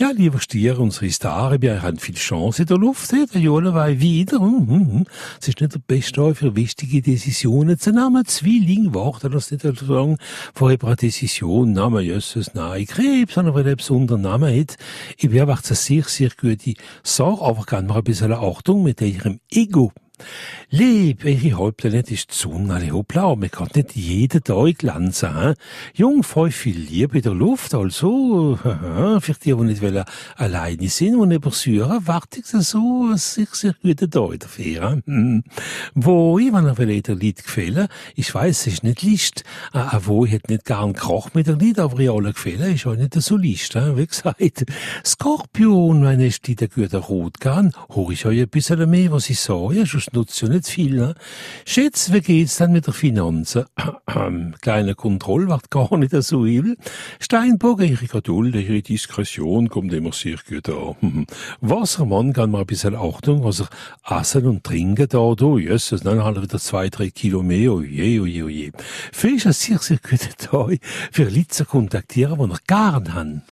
Ja, lieber Stier, unsere Stare, wir haben viel Chance in der Luft, der Jolenwein wieder. Mhm. Es ist nicht der beste für wichtige Decisionen zu nehmen. Zwilling warten das nicht lange vor einer Decision, Name Jesus, nein, Krebs, sondern wenn er besonderen Namen hat. Ich wäre eine sehr, sehr gute Sache, aber kann man ein bisschen Achtung mit ihrem Ego. Lieb, eure Halbplanet ist die Sonne, alle hoppla, man kann nicht jeden Tag glänzen, hein? Jungfrau viel Liebe in der Luft, also, für die, die nicht wollen, alleine sind und übersäuren, warte ich so, sich sehr guten Tag dafür, hm. Wo ich, wenn er will, der Lied gefällt, ich weiss, es ist nicht List, äh, wo ich hätte nicht gern Krach mit der Lied, aber ich alle gefällt, ist auch nicht so List, hein? wie gesagt. Skorpion, wenn ich die der gute Rot kann, hör ich euch ein bisschen mehr, was ich sage, ja nicht viel. Ne? Schätz, wie geht's dann mit der Finanzen? Kleine Kontrolle wird gar nicht so übel. Steinbock, ihre Geduld, ihre Diskretion kommt immer sehr gut an. Wassermann kann mal ein bisschen Achtung, was er essen und trinken da, du, Jesus, dann hat er wieder zwei, drei Kilo mehr, oje, oje, oje. Fisch ist sehr, sehr guter Tag für Leute zu kontaktieren, die er gern haben.